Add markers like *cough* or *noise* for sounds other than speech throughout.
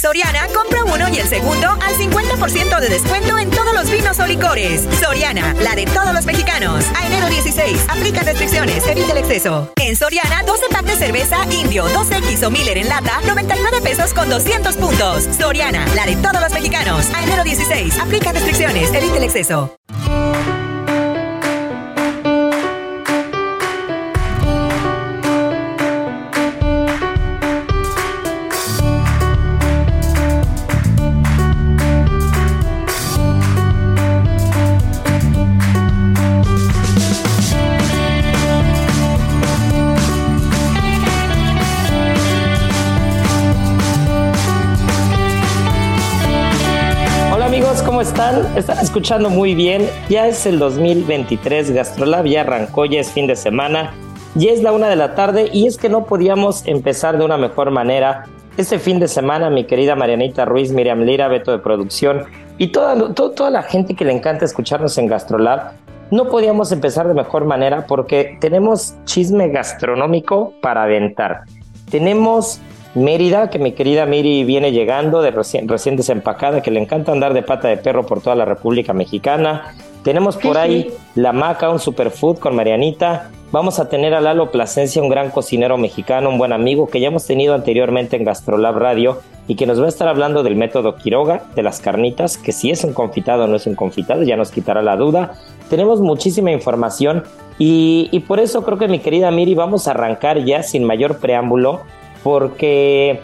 Soriana, compra uno y el segundo al 50% de descuento en todos los vinos o licores. Soriana, la de todos los mexicanos. A enero 16, aplica restricciones, evita el exceso. En Soriana, 12 pack de cerveza Indio, 2X o Miller en lata, 99 pesos con 200 puntos. Soriana, la de todos los mexicanos. A enero 16, aplica restricciones, evita el exceso. Escuchando muy bien. Ya es el 2023, Gastrolab ya arrancó, ya es fin de semana. Ya es la una de la tarde y es que no podíamos empezar de una mejor manera. Este fin de semana, mi querida Marianita Ruiz, Miriam Lira, Beto de Producción y toda, to- toda la gente que le encanta escucharnos en Gastrolab, no podíamos empezar de mejor manera porque tenemos chisme gastronómico para aventar. Tenemos Mérida, que mi querida Miri viene llegando de recién, recién desempacada, que le encanta andar de pata de perro por toda la República Mexicana. Tenemos por ahí la Maca, un superfood con Marianita. Vamos a tener a Lalo Plasencia, un gran cocinero mexicano, un buen amigo que ya hemos tenido anteriormente en Gastrolab Radio y que nos va a estar hablando del método Quiroga, de las carnitas, que si es un confitado o no es un confitado, ya nos quitará la duda. Tenemos muchísima información y, y por eso creo que mi querida Miri vamos a arrancar ya sin mayor preámbulo porque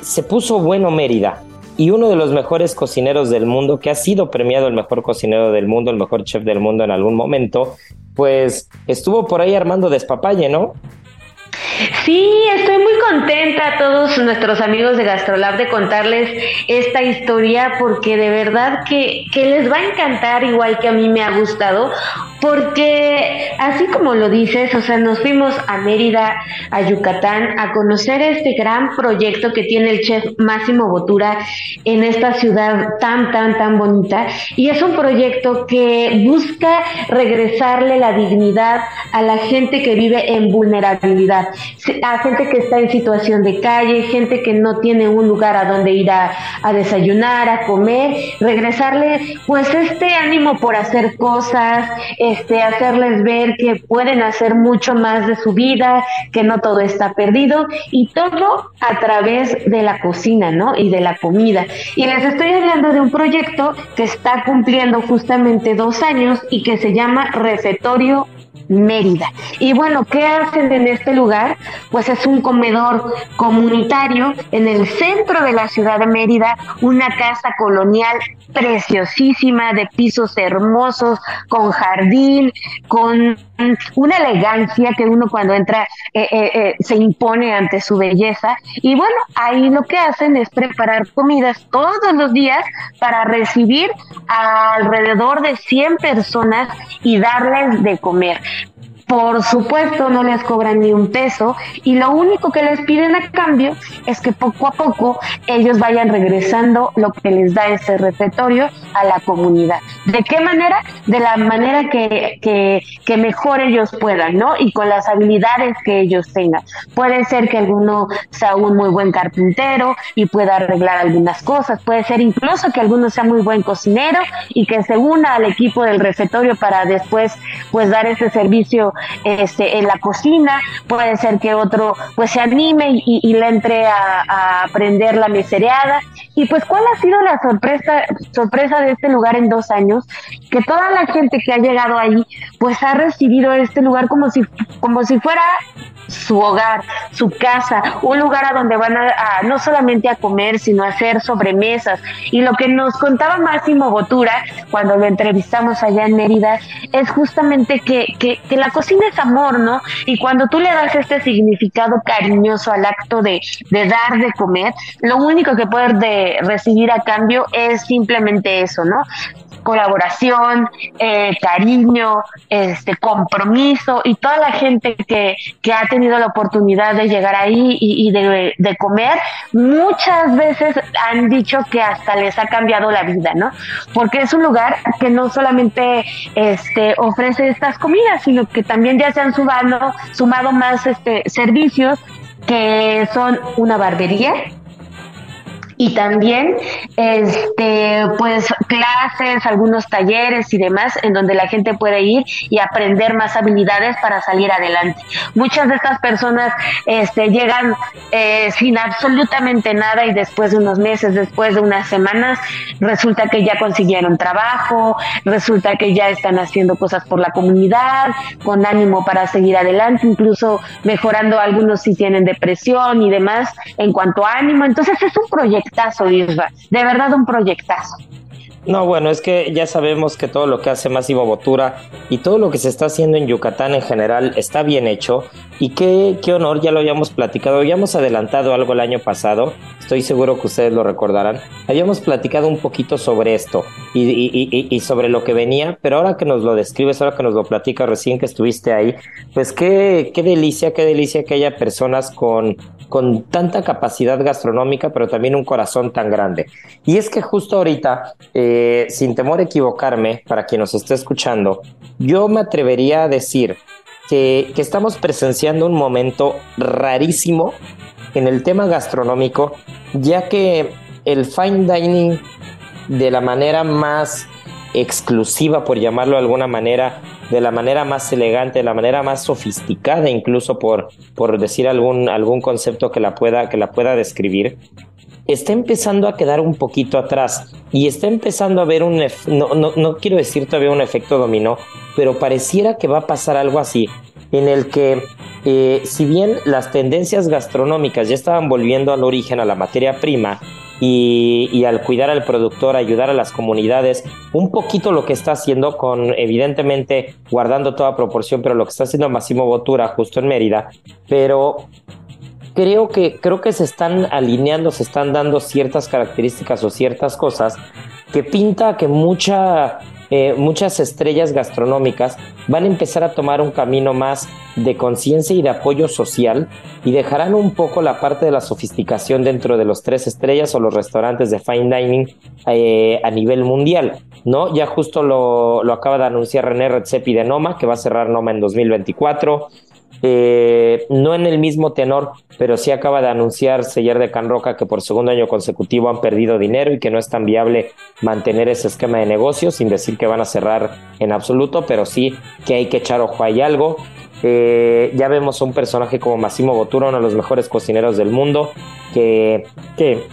se puso bueno Mérida y uno de los mejores cocineros del mundo, que ha sido premiado el mejor cocinero del mundo, el mejor chef del mundo en algún momento, pues estuvo por ahí armando despapalle, ¿no? Sí, estoy muy contenta a todos nuestros amigos de Gastrolab de contarles esta historia porque de verdad que, que les va a encantar igual que a mí me ha gustado porque así como lo dices, o sea, nos fuimos a Mérida, a Yucatán, a conocer este gran proyecto que tiene el chef Máximo Botura en esta ciudad tan, tan, tan bonita. Y es un proyecto que busca regresarle la dignidad a la gente que vive en vulnerabilidad, a gente que está en situación de calle, gente que no tiene un lugar a donde ir a, desayunar, a comer, regresarle pues este ánimo por hacer cosas, este, hacerles ver que pueden hacer mucho más de su vida, que no todo está perdido y todo a través de la cocina, ¿no? Y de la comida. Y les estoy hablando de un proyecto que está cumpliendo justamente dos años y que se llama Recetorio Mérida. Y bueno, ¿qué hacen en este lugar? Pues es un comedor comunitario en el centro de la ciudad de Mérida, una casa colonial preciosísima, de pisos hermosos, con jardín, con una elegancia que uno cuando entra eh, eh, eh, se impone ante su belleza. Y bueno, ahí lo que hacen es preparar comidas todos los días para recibir a alrededor de 100 personas y darles de comer much. Por supuesto no les cobran ni un peso y lo único que les piden a cambio es que poco a poco ellos vayan regresando lo que les da ese refectorio a la comunidad. ¿De qué manera? De la manera que, que, que mejor ellos puedan, ¿no? Y con las habilidades que ellos tengan. Puede ser que alguno sea un muy buen carpintero y pueda arreglar algunas cosas. Puede ser incluso que alguno sea muy buen cocinero y que se una al equipo del refectorio para después pues dar ese servicio este, en la cocina, puede ser que otro pues se anime y, le entre a, aprender la misereada. Y pues cuál ha sido la sorpresa, sorpresa de este lugar en dos años, que toda la gente que ha llegado ahí pues ha recibido este lugar como si, como si fuera su hogar, su casa, un lugar a donde van a, no solamente a comer, sino a hacer sobremesas. Y lo que nos contaba Máximo Botura cuando lo entrevistamos allá en Mérida es justamente que, que, que la cocina es amor, ¿no? Y cuando tú le das este significado cariñoso al acto de, de dar de comer, lo único que puedes de recibir a cambio es simplemente eso, ¿no? Colaboración, eh, cariño, este compromiso y toda la gente que, que, ha tenido la oportunidad de llegar ahí y, de, de, comer, muchas veces han dicho que hasta les ha cambiado la vida, ¿no? Porque es un lugar que no solamente este, ofrece estas comidas, sino que también ya se han sumado, sumado más este, servicios que son una barbería, y también este pues clases, algunos talleres y demás en donde la gente puede ir y aprender más habilidades para salir adelante. Muchas de estas personas este llegan eh, sin absolutamente nada y después de unos meses, después de unas semanas, resulta que ya consiguieron trabajo, resulta que ya están haciendo cosas por la comunidad, con ánimo para seguir adelante, incluso mejorando algunos si tienen depresión y demás en cuanto a ánimo. Entonces es un proyecto de verdad un proyectazo. No, bueno, es que ya sabemos que todo lo que hace Máximo Botura y todo lo que se está haciendo en Yucatán en general está bien hecho. Y qué, qué honor, ya lo habíamos platicado, habíamos adelantado algo el año pasado, estoy seguro que ustedes lo recordarán, habíamos platicado un poquito sobre esto y, sobre lo que venía, pero ahora que nos lo describes, ahora que nos lo platicas recién que estuviste ahí, pues qué, qué delicia, qué delicia que haya personas con, con tanta capacidad gastronómica, pero también un corazón tan grande. Y es que justo ahorita... Eh, sin temor a equivocarme, para quien nos esté escuchando, yo me atrevería a decir que, estamos presenciando un momento rarísimo en el tema gastronómico, ya que el fine dining de la manera más exclusiva, por llamarlo de alguna manera, de la manera más elegante, de la manera más sofisticada, incluso por, por decir algún, algún concepto que la pueda, que la pueda describir, está empezando a quedar un poquito atrás y está empezando a ver un, no, no, no quiero decir todavía un efecto dominó, pero pareciera que va a pasar algo así, en el que eh, si bien las tendencias gastronómicas ya estaban volviendo al origen, a la materia prima, y, al cuidar al productor, ayudar a las comunidades, un poquito lo que está haciendo con, evidentemente, guardando toda proporción, pero lo que está haciendo Massimo Botura justo en Mérida, pero creo que, creo que se están alineando, se están dando ciertas características o ciertas cosas que pinta que mucha, eh, muchas estrellas gastronómicas van a empezar a tomar un camino más de conciencia y de apoyo social y dejarán un poco la parte de la sofisticación dentro de los tres estrellas o los restaurantes de fine dining eh, a nivel mundial, ¿no? Ya justo lo, lo acaba de anunciar René Redzepi de Noma, que va a cerrar Noma en 2024. Eh, no en el mismo tenor, pero sí acaba de anunciar Seller de Can Roca que por segundo año consecutivo han perdido dinero y que no es tan viable mantener ese esquema de negocio, sin decir que van a cerrar en absoluto, pero sí que hay que echar ojo ahí algo. Eh, ya vemos a un personaje como Massimo Bottura, uno de los mejores cocineros del mundo, que, que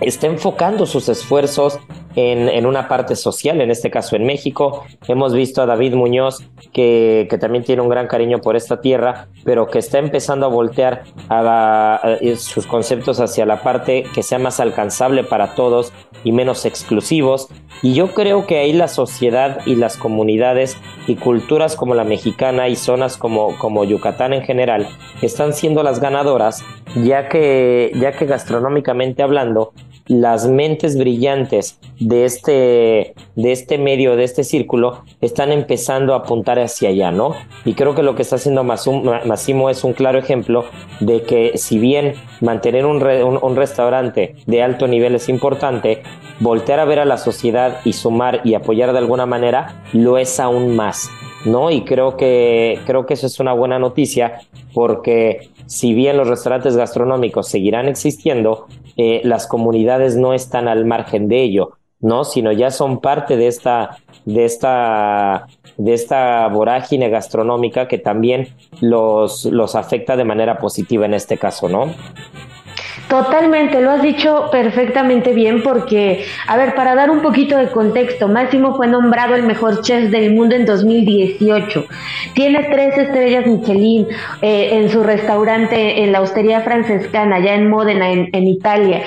está enfocando sus esfuerzos en, una parte social, en este caso en México. Hemos visto a David Muñoz, que, también tiene un gran cariño por esta tierra, pero que está empezando a voltear a, sus conceptos hacia la parte que sea más alcanzable para todos y menos exclusivos. Y yo creo que ahí la sociedad y las comunidades y culturas como la mexicana y zonas como, como Yucatán en general están siendo las ganadoras, ya que, ya que gastronómicamente hablando, las mentes brillantes de este, de este medio, de este círculo, están empezando a apuntar hacia allá, ¿no? Y creo que lo que está haciendo Massimo es un claro ejemplo de que si bien mantener un, un restaurante de alto nivel es importante, voltear a ver a la sociedad y sumar y apoyar de alguna manera lo es aún más. ¿no? Y creo que, creo que eso es una buena noticia porque si bien los restaurantes gastronómicos seguirán existiendo, eh, las comunidades no están al margen de ello, ¿no? Sino ya son parte de esta, de esta, de esta vorágine gastronómica que también los, los afecta de manera positiva en este caso, ¿no? Totalmente, lo has dicho perfectamente bien porque, a ver, para dar un poquito de contexto, Máximo fue nombrado el mejor chef del mundo en 2018. Tiene tres estrellas Michelin eh, en su restaurante en la Hostería Francescana, allá en Módena, en Italia.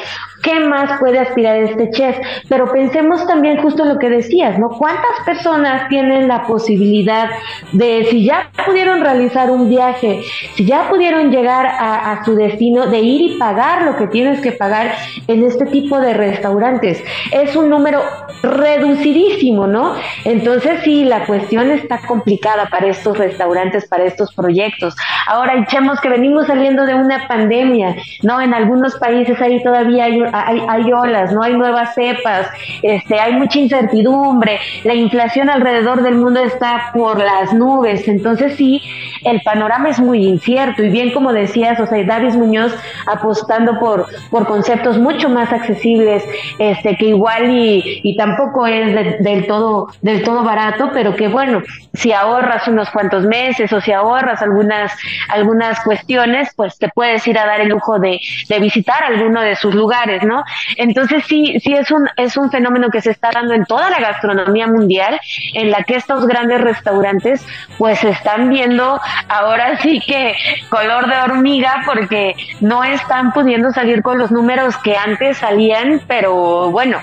¿Qué más puede aspirar este chef? Pero pensemos también justo lo que decías, ¿no? ¿Cuántas personas tienen la posibilidad de, si ya pudieron realizar un viaje, si ya pudieron llegar a, su destino, de ir y pagar lo que tienes que pagar en este tipo de restaurantes? Es un número reducidísimo, ¿no? Entonces sí, la cuestión está complicada para estos restaurantes, para estos proyectos. Ahora echemos que venimos saliendo de una pandemia, ¿no? En algunos países ahí todavía hay hay, olas, no hay nuevas cepas, este, hay mucha incertidumbre, la inflación alrededor del mundo está por las nubes, entonces sí, el panorama es muy incierto. Y bien como decías, o sea, Davis Muñoz apostando por, por conceptos mucho más accesibles, este, que igual y, y tampoco es del todo, del todo barato, pero que bueno, si ahorras unos cuantos meses o si ahorras algunas, algunas cuestiones, pues te puedes ir a dar el lujo de, de visitar alguno de sus lugares ¿no? Entonces sí, sí es un, es un fenómeno que se está dando en toda la gastronomía mundial, en la que estos grandes restaurantes pues están viendo ahora sí que color de hormiga porque no están pudiendo salir con los números que antes salían, pero bueno,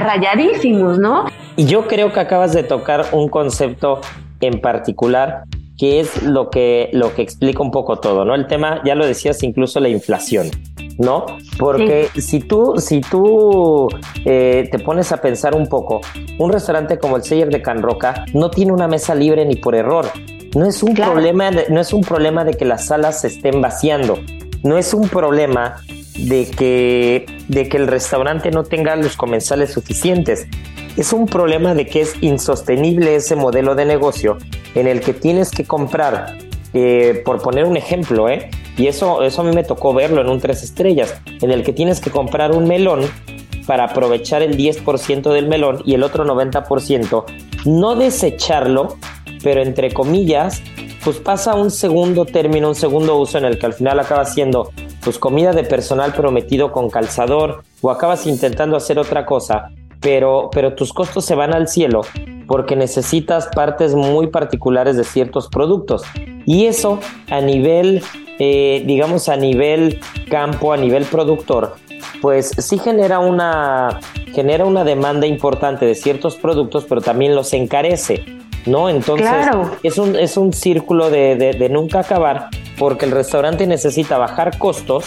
rayadísimos, ¿no? Y yo creo que acabas de tocar un concepto en particular que es lo que, lo que explica un poco todo, ¿no? El tema, ya lo decías, incluso la inflación. ¿no? Porque si tú, si tú eh, te pones a pensar un poco, un restaurante como el Seller de Can Roca no tiene una mesa libre ni por error. No es un problema, de, no es un problema de que las salas se estén vaciando. No es un problema de que, de que el restaurante no tenga los comensales suficientes. Es un problema de que es insostenible ese modelo de negocio en el que tienes que comprar, eh, por poner un ejemplo, ¿eh? Y eso, eso a mí me tocó verlo en un tres estrellas, en el que tienes que comprar un melón para aprovechar el 10% del melón y el otro 90%, no desecharlo, pero entre comillas, pues pasa un segundo término, un segundo uso en el que al final acaba siendo pues comida de personal prometido con calzador o acabas intentando hacer otra cosa, pero, pero tus costos se van al cielo porque necesitas partes muy particulares de ciertos productos. Y eso a nivel eh, digamos, a nivel campo, a nivel productor, pues sí genera una, genera una demanda importante de ciertos productos, pero también los encarece, ¿no? Entonces es, un, es un círculo de, de nunca acabar, porque el restaurante necesita bajar costos,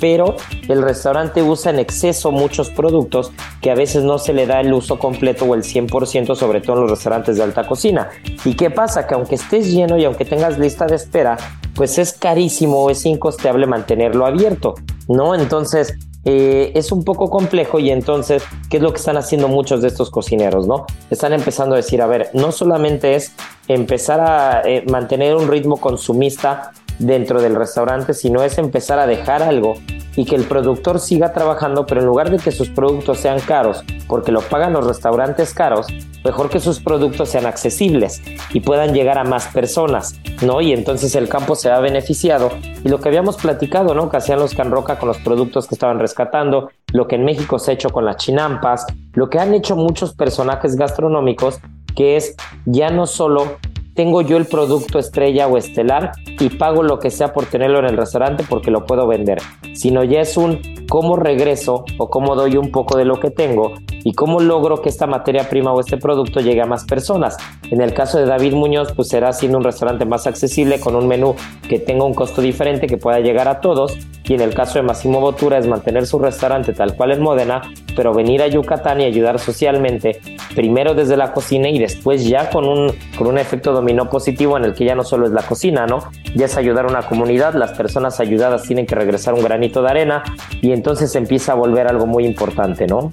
pero el restaurante usa en exceso muchos productos que a veces no se le da el uso completo o el 100%, sobre todo en los restaurantes de alta cocina. ¿Y qué pasa? Que aunque estés lleno y aunque tengas lista de espera, pues es carísimo o es incosteable mantenerlo abierto, ¿no? Entonces, eh, es un poco complejo y entonces, ¿qué es lo que están haciendo muchos de estos cocineros, no? Están empezando a decir, a ver, no solamente es empezar a eh, mantener un ritmo consumista dentro del restaurante, sino es empezar a dejar algo y que el productor siga trabajando, pero en lugar de que sus productos sean caros, porque lo pagan los restaurantes caros, mejor que sus productos sean accesibles y puedan llegar a más personas, ¿no? Y entonces el campo se ha beneficiado. Y lo que habíamos platicado, ¿no? Que hacían los Canroca con los productos que estaban rescatando, lo que en México se ha hecho con las chinampas, lo que han hecho muchos personajes gastronómicos, que es ya no solo tengo yo el producto estrella o estelar y pago lo que sea por tenerlo en el restaurante porque lo puedo vender, sino ya es un cómo regreso o cómo doy un poco de lo que tengo y cómo logro que esta materia prima o este producto llegue a más personas. En el caso de David Muñoz, pues será siendo un restaurante más accesible con un menú que tenga un costo diferente que pueda llegar a todos y en el caso de Massimo Bottura es mantener su restaurante tal cual en Módena, pero venir a Yucatán y ayudar socialmente, primero desde la cocina y después ya con un, con un efecto dominó positivo en el que ya no solo es la cocina, ¿no? Ya es ayudar a una comunidad, las personas ayudadas tienen que regresar un granito de arena y entonces empieza a volver algo muy importante, ¿no?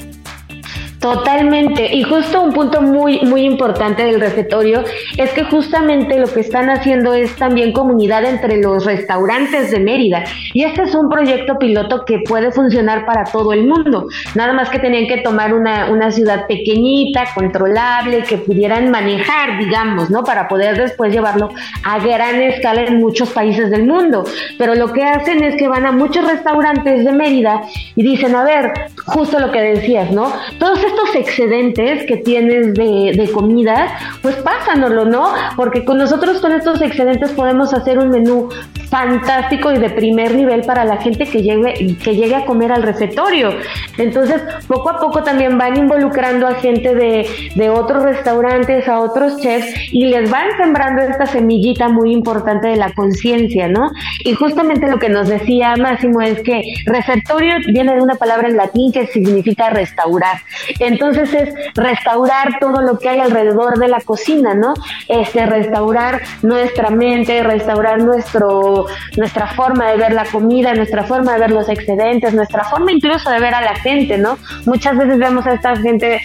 Totalmente. Y justo un punto muy, muy importante del refectorio es que justamente lo que están haciendo es también comunidad entre los restaurantes de Mérida. Y este es un proyecto piloto que puede funcionar para todo el mundo. Nada más que tenían que tomar una, una ciudad pequeñita, controlable, que pudieran manejar, digamos, ¿no? Para poder después llevarlo a gran escala en muchos países del mundo. Pero lo que hacen es que van a muchos restaurantes de Mérida y dicen, a ver, justo lo que decías, ¿no? Todos estos excedentes que tienes de, comida, pues pásanoslo, ¿no? Porque con nosotros con estos excedentes podemos hacer un menú fantástico y de primer nivel para la gente que llegue, que llegue a comer al refectorio. Entonces, poco a poco también van involucrando a gente de, de otros restaurantes, a otros chefs, y les van sembrando esta semillita muy importante de la conciencia, ¿no? Y justamente lo que nos decía Máximo es que refectorio viene de una palabra en latín que significa restaurar. Entonces es restaurar todo lo que hay alrededor de la cocina, ¿no? Este, restaurar nuestra mente, restaurar nuestro, nuestra forma de ver la comida, nuestra forma de ver los excedentes, nuestra forma incluso de ver a la gente, ¿no? Muchas veces vemos a esta gente,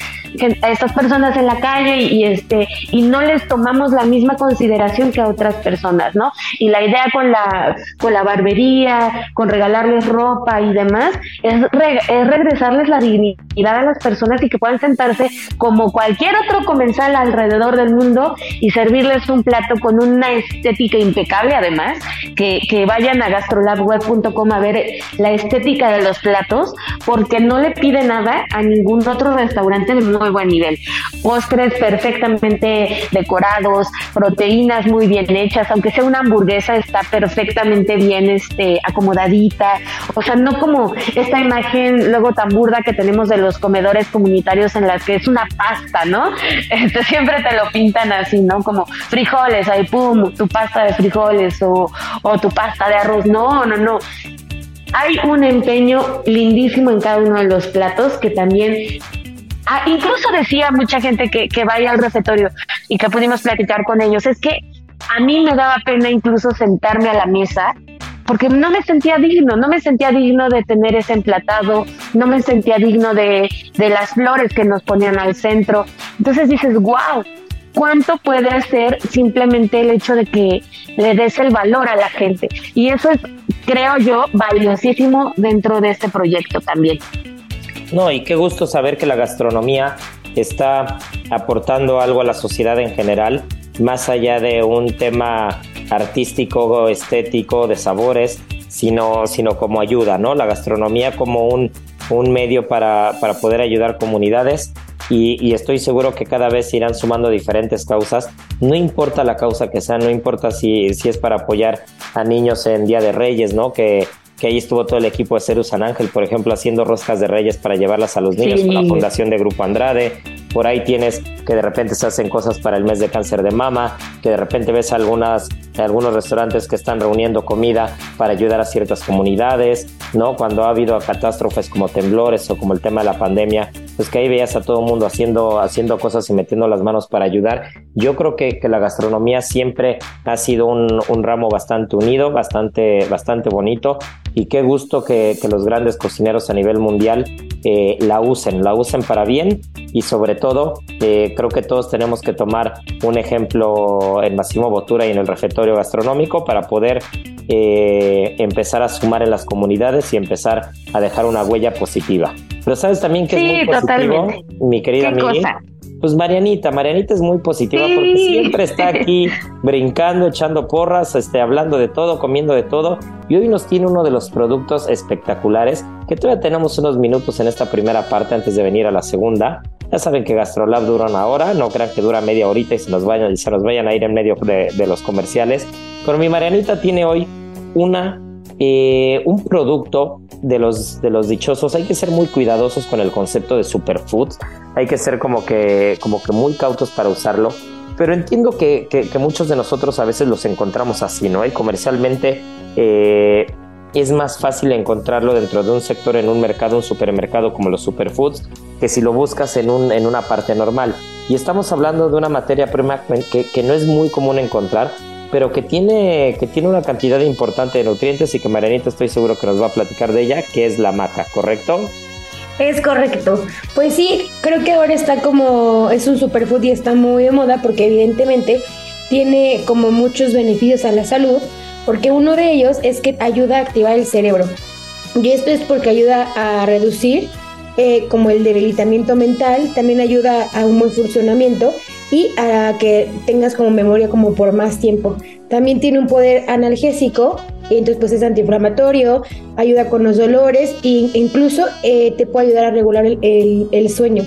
a estas personas en la calle y, este, y no les tomamos la misma consideración que a otras personas, ¿no? Y la idea con la, con la barbería, con regalarles ropa y demás, es, es regresarles la dignidad a las personas y que puedan sentarse como cualquier otro comensal alrededor del mundo y servirles un plato con una estética impecable además, que, que vayan a gastrolabweb.com a ver la estética de los platos, porque no le pide nada a ningún otro restaurante de muy buen nivel. Postres perfectamente decorados, proteínas muy bien hechas, aunque sea una hamburguesa está perfectamente bien este, acomodadita, o sea, no como esta imagen luego tan burda que tenemos de los comedores comunitarios en las que es una pasta, ¿no? *laughs* Este, siempre te lo pintan así, ¿no? Como frijoles, ahí pum, tu pasta de frijoles o, o tu pasta de arroz. No, no, no. Hay un empeño lindísimo en cada uno de los platos que también Ah, incluso decía mucha gente que, que vaya al refectorio y que pudimos platicar con ellos, es que a mí me daba pena incluso sentarme a la mesa porque no me sentía digno, no me sentía digno de tener ese emplatado, no me sentía digno de, las flores que nos ponían al centro. Entonces dices, wow, ¿cuánto puede hacer simplemente el hecho de que le des el valor a la gente? Y eso es, creo yo, valiosísimo dentro de este proyecto también. No, y qué gusto saber que la gastronomía está aportando algo a la sociedad en general, más allá de un tema artístico, estético, de sabores, sino, sino como ayuda, ¿no? La gastronomía como un, un medio para, para poder ayudar comunidades y, y, estoy seguro que cada vez irán sumando diferentes causas. No importa la causa que sea, no importa si, si es para apoyar a niños en Día de Reyes, ¿no? Que, que ahí estuvo todo el equipo de Ceru San Ángel, por ejemplo, haciendo roscas de reyes para llevarlas a los niños sí. con la fundación de Grupo Andrade. Por ahí tienes que de repente se hacen cosas para el mes de cáncer de mama, que de repente ves algunas, algunos restaurantes que están reuniendo comida para ayudar a ciertas comunidades, ¿no? Cuando ha habido catástrofes como temblores o como el tema de la pandemia, pues que ahí veías a todo el mundo haciendo, haciendo cosas y metiendo las manos para ayudar. Yo creo que, que la gastronomía siempre ha sido un, ramo bastante unido, bastante, bastante bonito y qué gusto que, que los grandes cocineros a nivel mundial eh, la usen, la usen para bien y sobre todo eh, creo que todos tenemos que tomar un ejemplo en Massimo Bottura y en el refectorio gastronómico para poder eh, empezar a sumar en las comunidades y empezar a dejar una huella positiva. Pero sabes también que sí, es muy positivo, totalmente. mi querida Miri. Pues Marianita, Marianita es muy positiva sí. porque siempre está aquí *laughs* brincando, echando porras, este, hablando de todo, comiendo de todo. Y hoy nos tiene uno de los productos espectaculares que todavía tenemos unos minutos en esta primera parte antes de venir a la segunda. Ya saben que GastroLab dura una hora, no crean que dura media horita y se nos vayan, se nos vayan a ir en medio de, los comerciales. Pero mi Marianita tiene hoy una, eh, un producto de los, de los dichosos. Hay que ser muy cuidadosos con el concepto de superfoods. Hay que ser como que, como que muy cautos para usarlo. Pero entiendo que, que, muchos de nosotros a veces los encontramos así, ¿no? Y comercialmente eh, es más fácil encontrarlo dentro de un sector, en un mercado, un supermercado como los superfoods, que si lo buscas en, un, en una parte normal. Y estamos hablando de una materia prima que, que no es muy común encontrar, pero que tiene, que tiene una cantidad importante de nutrientes y que Marianita estoy seguro que nos va a platicar de ella, que es la maca, ¿correcto? Es correcto. Pues sí, creo que ahora está como, es un superfood y está muy de moda porque evidentemente tiene como muchos beneficios a la salud porque uno de ellos es que ayuda a activar el cerebro. Y esto es porque ayuda a reducir eh, como el debilitamiento mental, también ayuda a un buen funcionamiento y a que tengas como memoria como por más tiempo. También tiene un poder analgésico, entonces pues es antiinflamatorio, ayuda con los dolores e incluso eh, te puede ayudar a regular el, el sueño.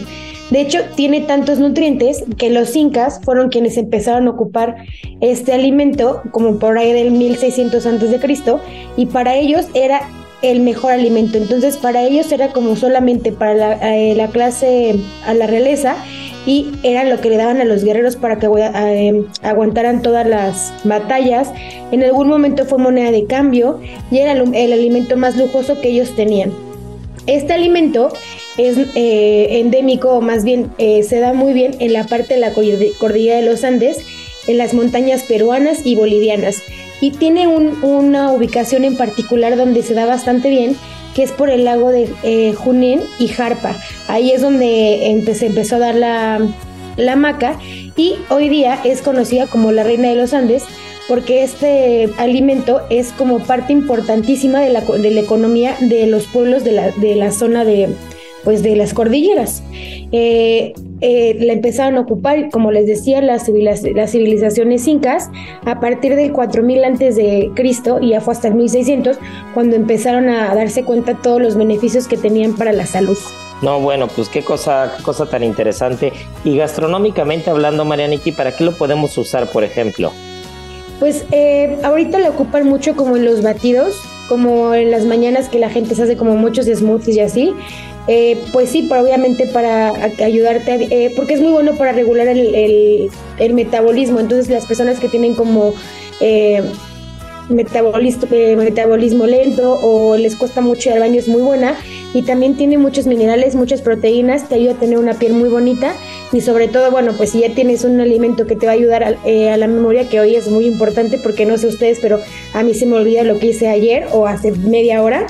De hecho, tiene tantos nutrientes que los incas fueron quienes empezaron a ocupar este alimento como por ahí del 1600 antes de Cristo y para ellos era el mejor alimento. Entonces, para ellos era como solamente para la, eh, clase, a la realeza y era lo que le daban a los guerreros para que eh, aguantaran todas las batallas. En algún momento fue moneda de cambio y era el alimento más lujoso que ellos tenían. Este alimento es eh, endémico, o más bien eh, se da muy bien en la parte de la cordillera de los Andes, en las montañas peruanas y bolivianas. Y tiene una ubicación en particular donde se da bastante bien, que es por el lago de eh, Junín y Jarpa. Ahí es donde se empezó a dar la, la maca y hoy día es conocida como la reina de los Andes porque este alimento es como parte importantísima de la, de la economía de los pueblos de la, de la zona de, pues de las cordilleras. Eh, eh, la empezaron a ocupar, como les decía, las, las civilizaciones incas a partir del 4000 antes de Cristo y ya fue hasta el 1600 cuando empezaron a darse cuenta todos los beneficios que tenían para la salud. No, bueno, pues qué cosa, qué cosa tan interesante. Y gastronómicamente hablando, Marianiki, ¿para qué lo podemos usar, por ejemplo? Pues eh, ahorita lo ocupan mucho como en los batidos, como en las mañanas que la gente se hace como muchos smoothies y así. Eh, pues sí, obviamente para ayudarte, eh, porque es muy bueno para regular el, el, metabolismo. Entonces las personas que tienen como eh, metabolismo, metabolismo lento o les cuesta mucho ir al baño es muy buena. Y también tiene muchos minerales, muchas proteínas, te ayuda a tener una piel muy bonita. Y sobre todo, bueno, pues si ya tienes un alimento que te va a ayudar a, a la memoria, que hoy es muy importante, porque no sé ustedes, pero a mí se me olvida lo que hice ayer o hace media hora.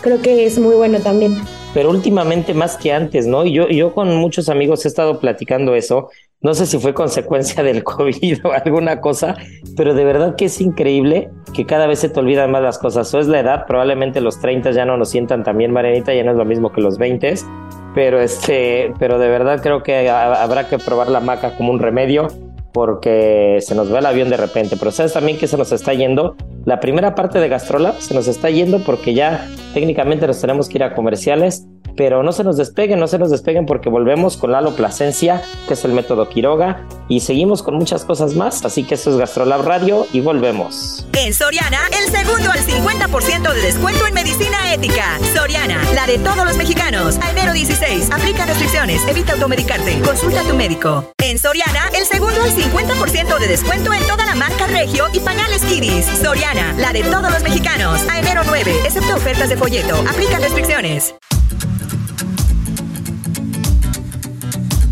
Creo que es muy bueno también pero últimamente más que antes, ¿no? Yo, yo con muchos amigos he estado platicando eso. No sé si fue consecuencia del COVID o alguna cosa, pero de verdad que es increíble que cada vez se te olvidan más las cosas. O es la edad, probablemente los 30 ya no nos sientan tan bien, Marianita, ya no es lo mismo que los 20, pero, este, pero de verdad creo que habrá que probar la maca como un remedio porque se nos va el avión de repente. Pero sabes también que se nos está yendo. La primera parte de Gastrolab se nos está yendo porque ya técnicamente nos tenemos que ir a comerciales pero no se nos despeguen, no se nos despeguen porque volvemos con Lalo Plasencia, que es el método Quiroga, y seguimos con muchas cosas más, así que eso es Gastrolab Radio y volvemos. En Soriana, el segundo al 50% de descuento en medicina ética. Soriana, la de todos los mexicanos. A enero 16, aplica restricciones, evita automedicarte, consulta a tu médico. En Soriana, el segundo al 50% de descuento en toda la marca Regio y pañales Kidis. Soriana, la de todos los mexicanos. A enero 9, excepto ofertas de folleto, aplica restricciones.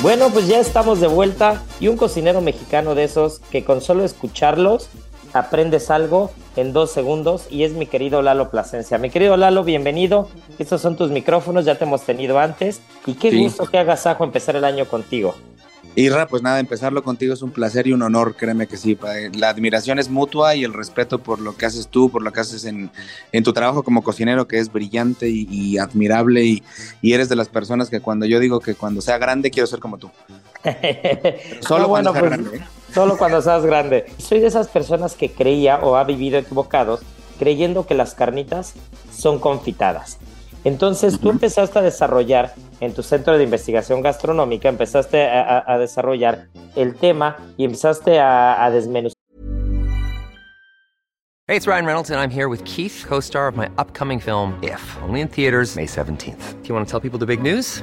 Bueno, pues ya estamos de vuelta y un cocinero mexicano de esos que con solo escucharlos aprendes algo en dos segundos y es mi querido Lalo Plasencia. Mi querido Lalo, bienvenido. Estos son tus micrófonos, ya te hemos tenido antes y qué gusto que hagas ajo empezar el año contigo. Irra, pues nada, empezarlo contigo es un placer y un honor, créeme que sí. La admiración es mutua y el respeto por lo que haces tú, por lo que haces en, tu trabajo como cocinero, que es brillante y, admirable y, eres de las personas que cuando yo digo que cuando sea grande quiero ser como tú. *laughs* solo cuando seas pues, grande. ¿eh? Solo cuando seas grande. Soy de esas personas que creía o ha vivido equivocados creyendo que las carnitas son confitadas. Entonces tú empezaste a desarrollar en tu centro de investigación gastronómica, empezaste a, a, a desarrollar el tema y empezaste a, a desmenuzar. Hey, it's Ryan Reynolds and I'm here with Keith, co-star of my upcoming film If, only in theaters May 17th. Do you want to tell people the big news?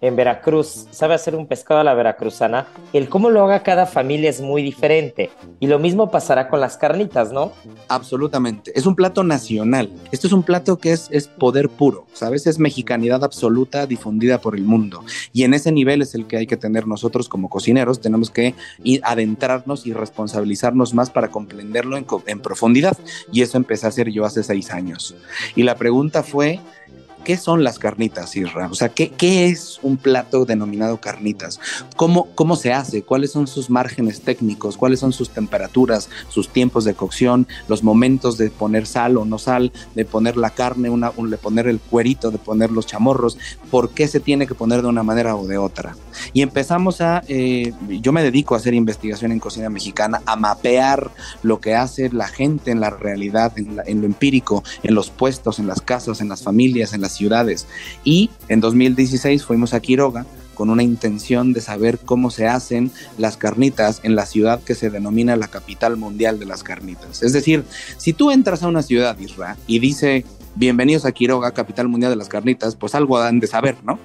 en Veracruz sabe hacer un pescado a la veracruzana, el cómo lo haga cada familia es muy diferente. Y lo mismo pasará con las carnitas, ¿no? Absolutamente. Es un plato nacional. Esto es un plato que es, es poder puro, ¿sabes? Es mexicanidad absoluta difundida por el mundo. Y en ese nivel es el que hay que tener nosotros como cocineros. Tenemos que adentrarnos y responsabilizarnos más para comprenderlo en, en profundidad. Y eso empecé a hacer yo hace seis años. Y la pregunta fue ¿Qué son las carnitas, Isra? O sea, ¿qué, ¿qué, es un plato denominado carnitas? ¿Cómo, ¿Cómo se hace? ¿Cuáles son sus márgenes técnicos? ¿Cuáles son sus temperaturas, sus tiempos de cocción, los momentos de poner sal o no sal, de poner la carne, una, de poner el cuerito, de poner los chamorros? ¿Por qué se tiene que poner de una manera o de otra? Y empezamos a, eh, yo me dedico a hacer investigación en cocina mexicana, a mapear lo que hace la gente en la realidad, en, en lo empírico, en los puestos, en las casas, en las familias, en las ciudades. Y en 2016 fuimos a Quiroga con una intención de saber cómo se hacen las carnitas en la ciudad que se denomina la capital mundial de las carnitas. Es decir, si tú entras a una ciudad, Isra, y dice bienvenidos a Quiroga, capital mundial de las carnitas, pues algo han de saber, ¿no?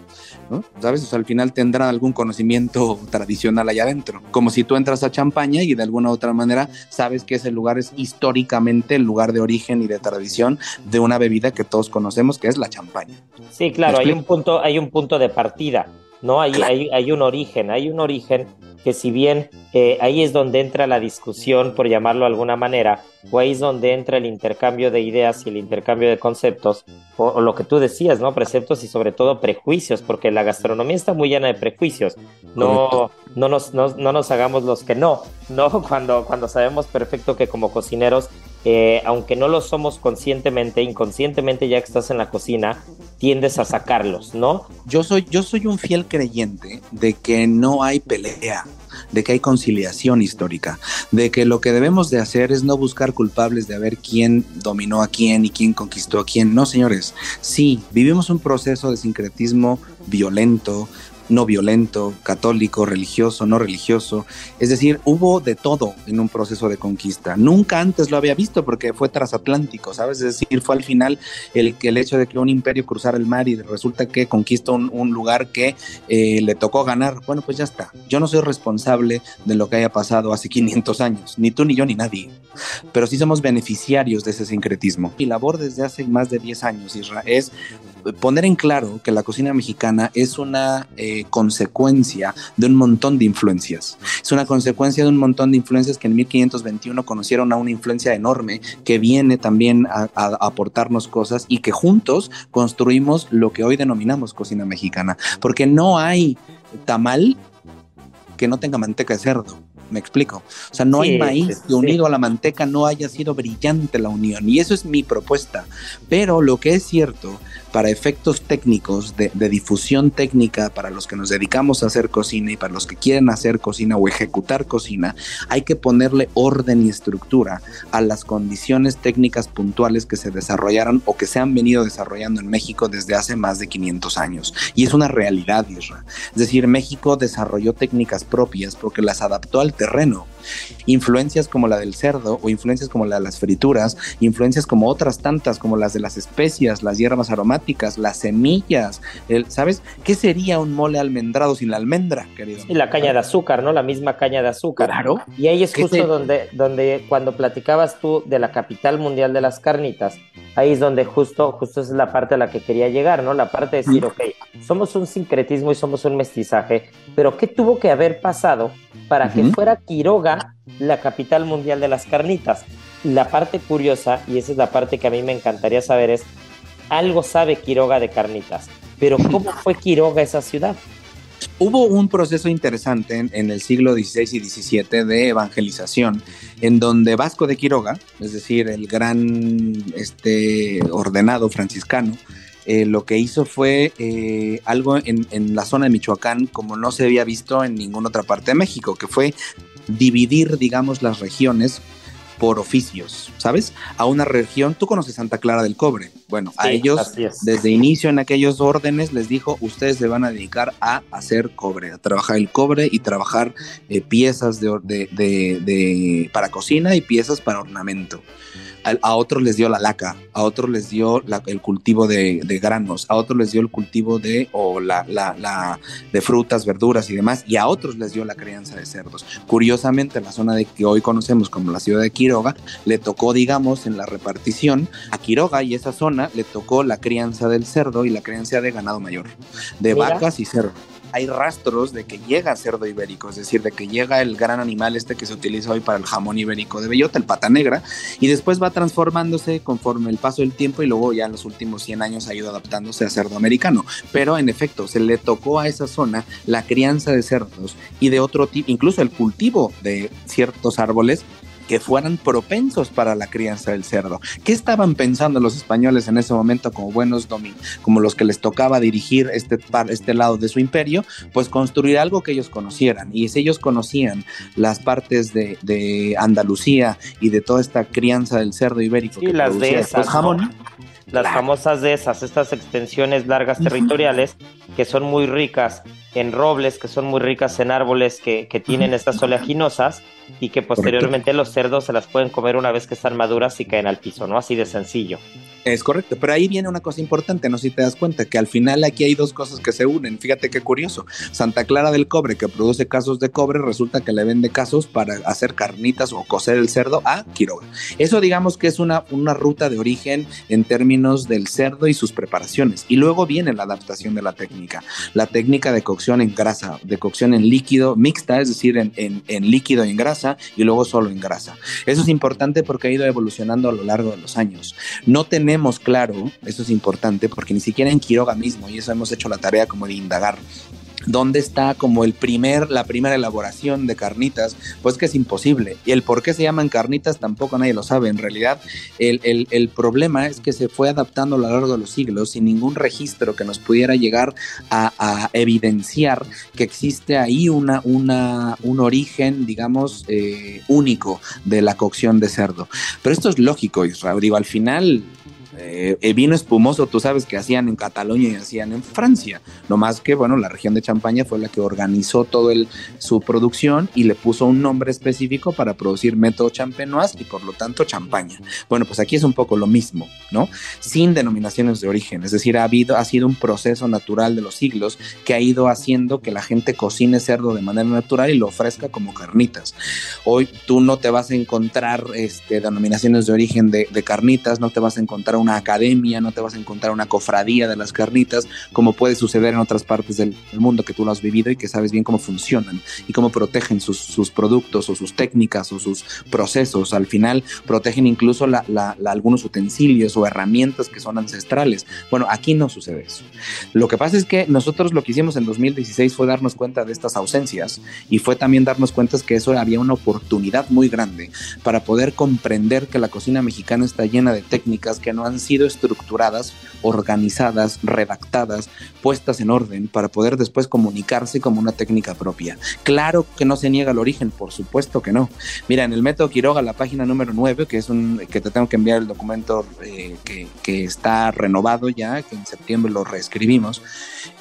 ¿Sabes? O sea, al final tendrán algún conocimiento *laughs* tradicional allá adentro. Como si tú entras a Champaña y de alguna u otra manera sabes que ese lugar es históricamente el lugar de origen y de tradición de una bebida que todos conocemos, que es la champaña. Sí, claro, hay un punto, hay un punto de partida, ¿no? Hay, hay, hay un origen, hay un origen que si bien eh, ahí es donde entra la discusión, por llamarlo de alguna manera, o ahí es donde entra el intercambio de ideas y el intercambio de conceptos, o, lo que tú decías, ¿no? Preceptos y sobre todo prejuicios, porque la gastronomía está muy llena de prejuicios. No, no, nos, no, nos hagamos los que no, ¿no? *laughs* Cuando, cuando sabemos perfecto que como cocineros, eh, aunque no lo somos conscientemente, inconscientemente ya que estás en la cocina, tiendes a sacarlos, ¿no? Yo soy, yo soy un fiel creyente de que no hay pelea de que hay conciliación histórica, de que lo que debemos de hacer es no buscar culpables de ver quién dominó a quién y quién conquistó a quién. No, señores, sí, vivimos un proceso de sincretismo violento, no violento, católico, religioso, no religioso. Es decir, hubo de todo en un proceso de conquista. Nunca antes lo había visto porque fue transatlántico, ¿sabes? Es decir, fue al final el, el hecho de que un imperio cruzara el mar y resulta que conquista un, lugar que eh, le tocó ganar. Bueno, pues ya está. Yo no soy responsable de lo que haya pasado hace 500 años, ni tú, ni yo, ni nadie. Pero sí somos beneficiarios de ese sincretismo. Mi labor desde hace más de 10 años, Israel, es poner en claro que la cocina mexicana es una eh, consecuencia de un montón de influencias. Es una consecuencia de un montón de influencias que en 1521 conocieron a una influencia enorme que viene también a, a aportarnos cosas y que juntos construimos lo que hoy denominamos cocina mexicana. Porque no hay tamal que no tenga manteca de cerdo me explico. O sea, no hay maíz que unido a la manteca no haya sido brillante la unión. Y eso es mi propuesta. Pero lo que es cierto para efectos técnicos, de, difusión técnica, para los que nos dedicamos a hacer cocina y para los que quieren hacer cocina o ejecutar cocina, hay que ponerle orden y estructura a las condiciones técnicas puntuales que se desarrollaron o que se han venido desarrollando en México desde hace más de 500 años. Y es una realidad, Isra. Es decir, México desarrolló técnicas propias porque las adaptó al terreno. Influencias como la del cerdo o influencias como la de las frituras, influencias como otras tantas como las de las especias, las hierbas aromáticas, las semillas, el, ¿sabes? ¿Qué sería un mole almendrado sin la almendra, querido? Y la caña de azúcar, ¿no? La misma caña de azúcar. Claro. Y ahí es justo donde, donde cuando platicabas tú de la capital mundial de las carnitas, ahí es donde justo, justo es la parte a la que quería llegar, ¿no? La parte de decir, ok, somos un sincretismo y somos un mestizaje, pero ¿qué tuvo que haber pasado para que fuera Quiroga la capital mundial de las carnitas? La parte curiosa, y esa es la parte que a mí me encantaría saber, es, algo sabe Quiroga de carnitas, pero *laughs* ¿cómo fue Quiroga esa ciudad? Hubo un proceso interesante en, el siglo XVI y XVII de evangelización, en donde Vasco de Quiroga, es decir, el gran este, ordenado franciscano, eh, lo que hizo fue eh, algo en, en, la zona de Michoacán como no se había visto en ninguna otra parte de México, que fue dividir, digamos, las regiones por oficios, ¿sabes? A una región, tú conoces Santa Clara del Cobre. Bueno, a ellos desde inicio en aquellos órdenes les dijo, ustedes se van a dedicar a hacer cobre, a trabajar el cobre y trabajar eh, piezas de, de, para cocina y piezas para ornamento a, otros les dio la laca, a otros les dio el cultivo de, granos, a otros les dio el cultivo de, o la, la, de frutas, verduras y demás, y a otros les dio la crianza de cerdos. Curiosamente, la zona de que hoy conocemos como la ciudad de Quiroga, le tocó, digamos, en la repartición a Quiroga y esa zona le tocó la crianza del cerdo y la crianza de ganado mayor, de vacas y cerdos hay rastros de que llega cerdo ibérico, es decir, de que llega el gran animal este que se utiliza hoy para el jamón ibérico de bellota, el pata negra, y después va transformándose conforme el paso del tiempo y luego ya en los últimos 100 años ha ido adaptándose a cerdo americano. Pero en efecto, se le tocó a esa zona la crianza de cerdos y de otro tipo, incluso el cultivo de ciertos árboles que fueran propensos para la crianza del cerdo. ¿Qué estaban pensando los españoles en ese momento como buenos domin como los que les tocaba dirigir este, este lado de su imperio? Pues construir algo que ellos conocieran. Y si ellos conocían las partes de, Andalucía y de toda esta crianza del cerdo ibérico y las de esas, jamón, las famosas de esas, estas extensiones largas territoriales que son muy ricas en robles, que son muy ricas en árboles que, que tienen estas oleaginosas y que posteriormente los cerdos se las pueden comer una vez que están maduras y caen al piso, ¿no? Así de sencillo. Es correcto, pero ahí viene una cosa importante, no sé si te das cuenta, que al final aquí hay dos cosas que se unen. Fíjate qué curioso. Santa Clara del Cobre, que produce casos de cobre, resulta que le vende casos para hacer carnitas o cocer el cerdo a Quiroga. Eso digamos que es una, una ruta de origen en términos del cerdo y sus preparaciones. Y luego viene la adaptación de la técnica. La técnica de cocción en grasa, de cocción en líquido mixta, es decir, en, en líquido y en grasa, y luego solo en grasa. Eso es importante porque ha ido evolucionando a lo largo de los años. No tenemos claro, eso es importante, porque ni siquiera en Quiroga mismo, y eso hemos hecho la tarea como de indagar, dónde está como el primer, la primera elaboración de carnitas, pues que es imposible. Y el por qué se llaman carnitas tampoco nadie lo sabe. En realidad, el, problema es que se fue adaptando a lo largo de los siglos sin ningún registro que nos pudiera llegar a, evidenciar que existe ahí una, una, un origen, digamos, eh, único de la cocción de cerdo. Pero esto es lógico, Israel. Digo, al final eh, el vino espumoso, tú sabes que hacían en Cataluña y hacían en Francia. No más que, bueno, la región de Champaña fue la que organizó todo el, su producción y le puso un nombre específico para producir método champenoise y por lo tanto champaña. Bueno, pues aquí es un poco lo mismo, ¿no? Sin denominaciones de origen. Es decir, ha, habido, ha sido un proceso natural de los siglos que ha ido haciendo que la gente cocine cerdo de manera natural y lo ofrezca como carnitas. Hoy tú no te vas a encontrar este, denominaciones de origen de, de carnitas, no te vas a encontrar un una academia, no te vas a encontrar una cofradía de las carnitas, como puede suceder en otras partes del mundo que tú lo has vivido y que sabes bien cómo funcionan y cómo protegen sus, sus productos o sus técnicas o sus procesos. Al final protegen incluso algunos utensilios o herramientas que son ancestrales. Bueno, aquí no sucede eso. Lo que pasa es que nosotros lo que hicimos en 2016 fue darnos cuenta de estas ausencias y fue también darnos cuenta que eso había una oportunidad muy grande para poder comprender que la cocina mexicana está llena de técnicas que no han sido estructuradas, organizadas, redactadas, puestas en orden para poder después comunicarse como una técnica propia. Claro que no se niega el origen, por supuesto que no. Mira, en el método Quiroga, la página número 9, que es un que te tengo que enviar el documento eh, que, que está renovado ya, que en septiembre lo reescribimos,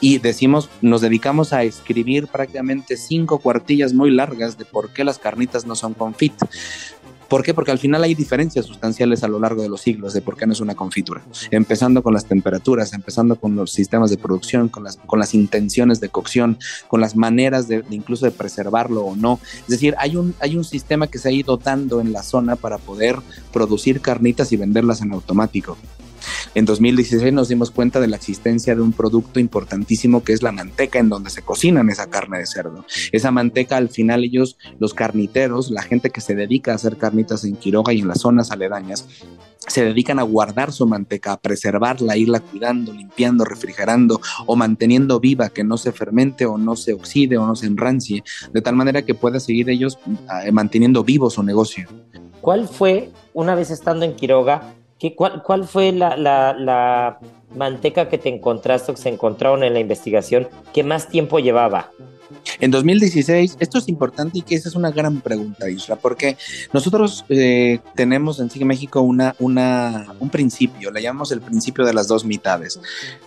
y decimos, nos dedicamos a escribir prácticamente cinco cuartillas muy largas de por qué las carnitas no son confit. ¿Por qué? Porque al final hay diferencias sustanciales a lo largo de los siglos de por qué no es una confitura. Empezando con las temperaturas, empezando con los sistemas de producción, con las, con las intenciones de cocción, con las maneras de, incluso de preservarlo o no. Es decir, hay un, hay un sistema que se ha ido dando en la zona para poder producir carnitas y venderlas en automático. En 2016 nos dimos cuenta de la existencia de un producto importantísimo que es la manteca en donde se cocinan esa carne de cerdo. Esa manteca al final ellos, los carniteros, la gente que se dedica a hacer carnitas en Quiroga y en las zonas aledañas, se dedican a guardar su manteca, a preservarla, irla cuidando, limpiando, refrigerando o manteniendo viva, que no se fermente o no se oxide o no se enrancie, de tal manera que pueda seguir ellos eh, manteniendo vivo su negocio. ¿Cuál fue, una vez estando en Quiroga, cuál, ¿Cuál fue la, la, la manteca que te encontraste o que se encontraron en la investigación que más tiempo llevaba? En 2016, esto es importante y que esa es una gran pregunta, Isra, porque nosotros eh, tenemos en Sigue México una, un principio, le llamamos el principio de las dos mitades.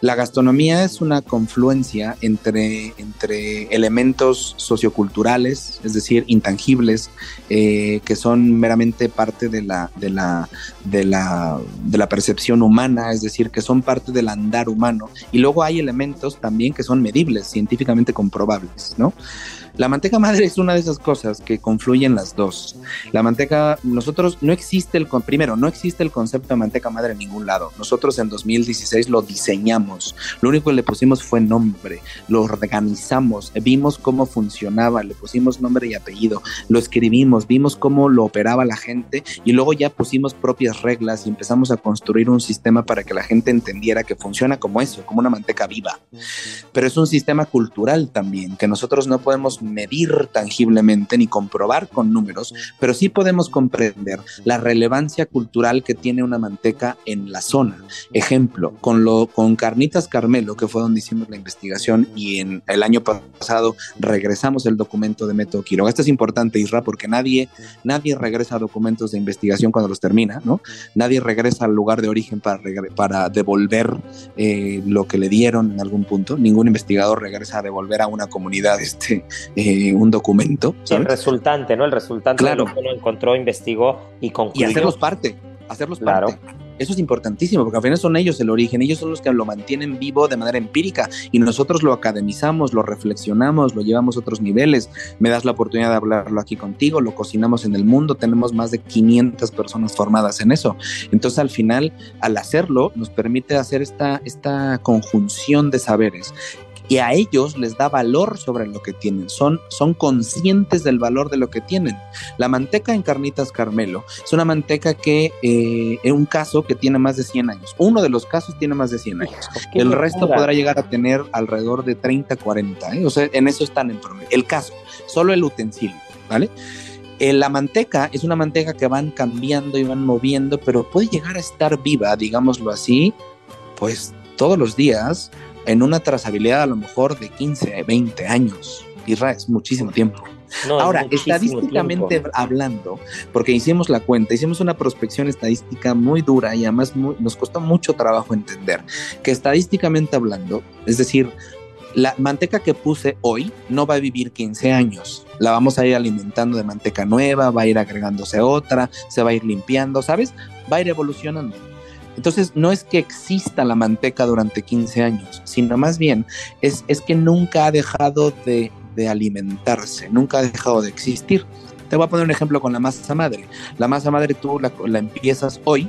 La gastronomía es una confluencia entre, entre elementos socioculturales, es decir, intangibles, eh, que son meramente parte de de, la, de, la, de la percepción humana, es decir, que son parte del andar humano, y luego hay elementos también que son medibles, científicamente comprobables. ¿No? La manteca madre es una de esas cosas que confluyen las dos. La manteca, nosotros no existe el, primero, no existe el concepto de manteca madre en ningún lado. Nosotros en 2016 lo diseñamos. Lo único que le pusimos fue nombre, lo organizamos, vimos cómo funcionaba, le pusimos nombre y apellido, lo escribimos, vimos cómo lo operaba la gente y luego ya pusimos propias reglas y empezamos a construir un sistema para que la gente entendiera que funciona como eso, como una manteca viva. Pero es un sistema cultural también, que nosotros no podemos medir tangiblemente ni comprobar con números, pero sí podemos comprender la relevancia cultural que tiene una manteca en la zona. Ejemplo, con, lo, con Carnitas Carmelo, que fue donde hicimos la investigación y en el año pasado regresamos el documento de Método Quiroga. Esto es importante, Isra, porque nadie, nadie regresa documentos de investigación cuando los termina, ¿no? Nadie regresa al lugar de origen para, para devolver eh, lo que le dieron en algún punto. Ningún investigador regresa a devolver a una comunidad este, eh, un documento. El resultante, ¿no? El resultante claro. de lo que uno encontró, investigó y concluyó. Y hacerlos parte, hacerlos parte. Eso es importantísimo, porque al final son ellos el origen, ellos son los que lo mantienen vivo de manera empírica y nosotros lo academizamos, lo reflexionamos, lo llevamos a otros niveles. Me das la oportunidad de hablarlo aquí contigo, lo cocinamos en el mundo, tenemos más de 500 personas formadas en eso. Entonces al final, al hacerlo, nos permite hacer esta, esta conjunción de saberes y a ellos les da valor sobre lo que tienen, son, son conscientes del valor de lo que tienen. La manteca en carnitas Carmelo es una manteca que eh, es un caso que tiene más de 100 años. Uno de los casos tiene más de 100 años. El resto podrá llegar a tener alrededor de 30, 40. ¿eh? O sea, en eso están en promedio. El caso, solo el utensilio, ¿vale? Eh, la manteca es una manteca que van cambiando y van moviendo, pero puede llegar a estar viva, digámoslo así, pues todos los días en una trazabilidad a lo mejor de 15, 20 años. Irra es muchísimo tiempo. Ahora, estadísticamente hablando, porque hicimos la cuenta, hicimos una prospección estadística muy dura y además nos costó mucho trabajo entender que estadísticamente hablando, es decir, la manteca que puse hoy no va a vivir 15 años. La vamos a ir alimentando de manteca nueva, va a ir agregándose otra, se va a ir limpiando, ¿sabes? Va a ir evolucionando. Entonces, no es que exista la manteca durante 15 años, sino más bien es, es que nunca ha dejado de, alimentarse, nunca ha dejado de existir. Te voy a poner un ejemplo con la masa madre. La masa madre tú la, la empiezas hoy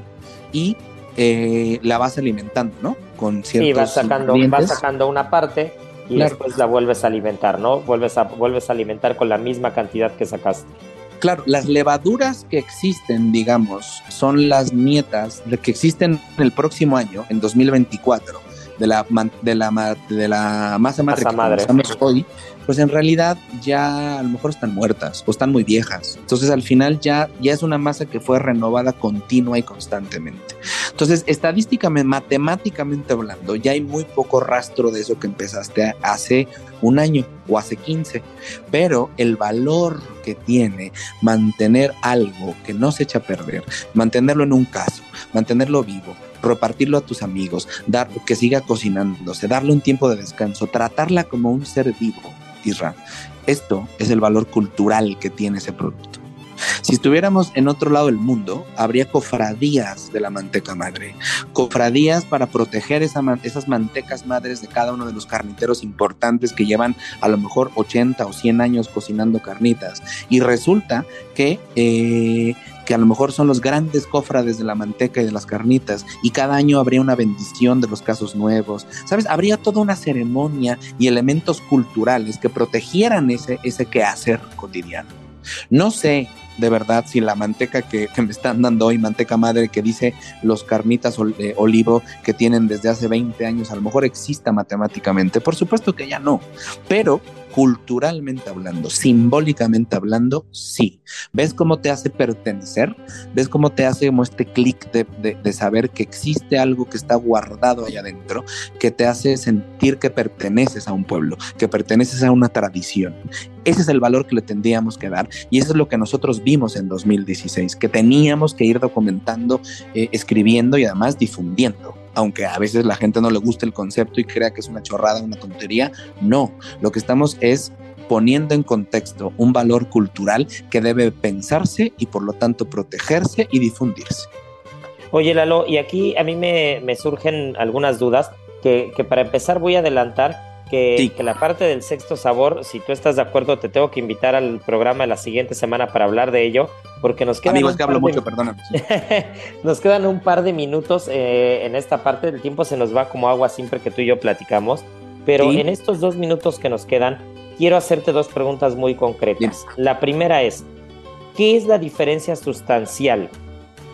y eh, la vas alimentando, ¿no? Con ciertos Sí, vas sacando, vas sacando una parte y después la vuelves a alimentar, ¿no? Vuelves a, vuelves a alimentar con la misma cantidad que sacaste. Claro, las levaduras que existen, digamos, son las nietas de que existen en el próximo año, en 2024, de la, de la, de la masa madre masa que madre. hoy, pues en realidad ya a lo mejor están muertas o están muy viejas. Entonces al final ya, ya es una masa que fue renovada continua y constantemente. Entonces estadísticamente, matemáticamente hablando, ya hay muy poco rastro de eso que empezaste hace un año o hace 15, pero el valor que tiene mantener algo que no se echa a perder, mantenerlo en un caso, mantenerlo vivo, repartirlo a tus amigos, dar que siga cocinándose, darle un tiempo de descanso, tratarla como un ser vivo, esto es el valor cultural que tiene ese producto. Si estuviéramos en otro lado del mundo, habría cofradías de la manteca madre, cofradías para proteger esas mantecas madres de cada uno de los carniteros importantes que llevan a lo mejor 80 o 100 años cocinando carnitas. Y resulta que eh, que a lo mejor son los grandes cofrades de la manteca y de las carnitas, y cada año habría una bendición de los casos nuevos, ¿sabes? Habría toda una ceremonia y elementos culturales que protegieran ese, ese quehacer cotidiano. No sé de verdad si la manteca que, me están dando hoy, manteca madre que dice los carnitas de olivo que tienen desde hace 20 años, a lo mejor exista matemáticamente. Por supuesto que ya no, pero culturalmente hablando, simbólicamente hablando, sí. ¿Ves cómo te hace pertenecer? ¿Ves cómo te hace como este clic de, de, saber que existe algo que está guardado allá adentro, que te hace sentir que perteneces a un pueblo, que perteneces a una tradición? Ese es el valor que le tendríamos que dar y eso es lo que nosotros en 2016, que teníamos que ir documentando, eh, escribiendo y además difundiendo aunque a veces la gente no le guste el concepto y crea que es una chorrada, una tontería, no, lo que estamos es poniendo en contexto un valor cultural que debe pensarse y por lo tanto protegerse y difundirse. Oye Lalo, y aquí a mí me, surgen algunas dudas que, que para empezar voy a adelantar que, la parte del sexto sabor, si tú estás de acuerdo, te tengo que invitar al programa de la siguiente semana para hablar de ello, porque nos quedan... Amigos, que hablo mucho, perdóname. *laughs* nos quedan un par de minutos eh, en esta parte, el tiempo se nos va como agua siempre que tú y yo platicamos, pero en estos dos minutos que nos quedan, quiero hacerte dos preguntas muy concretas. La primera es, ¿qué es la diferencia sustancial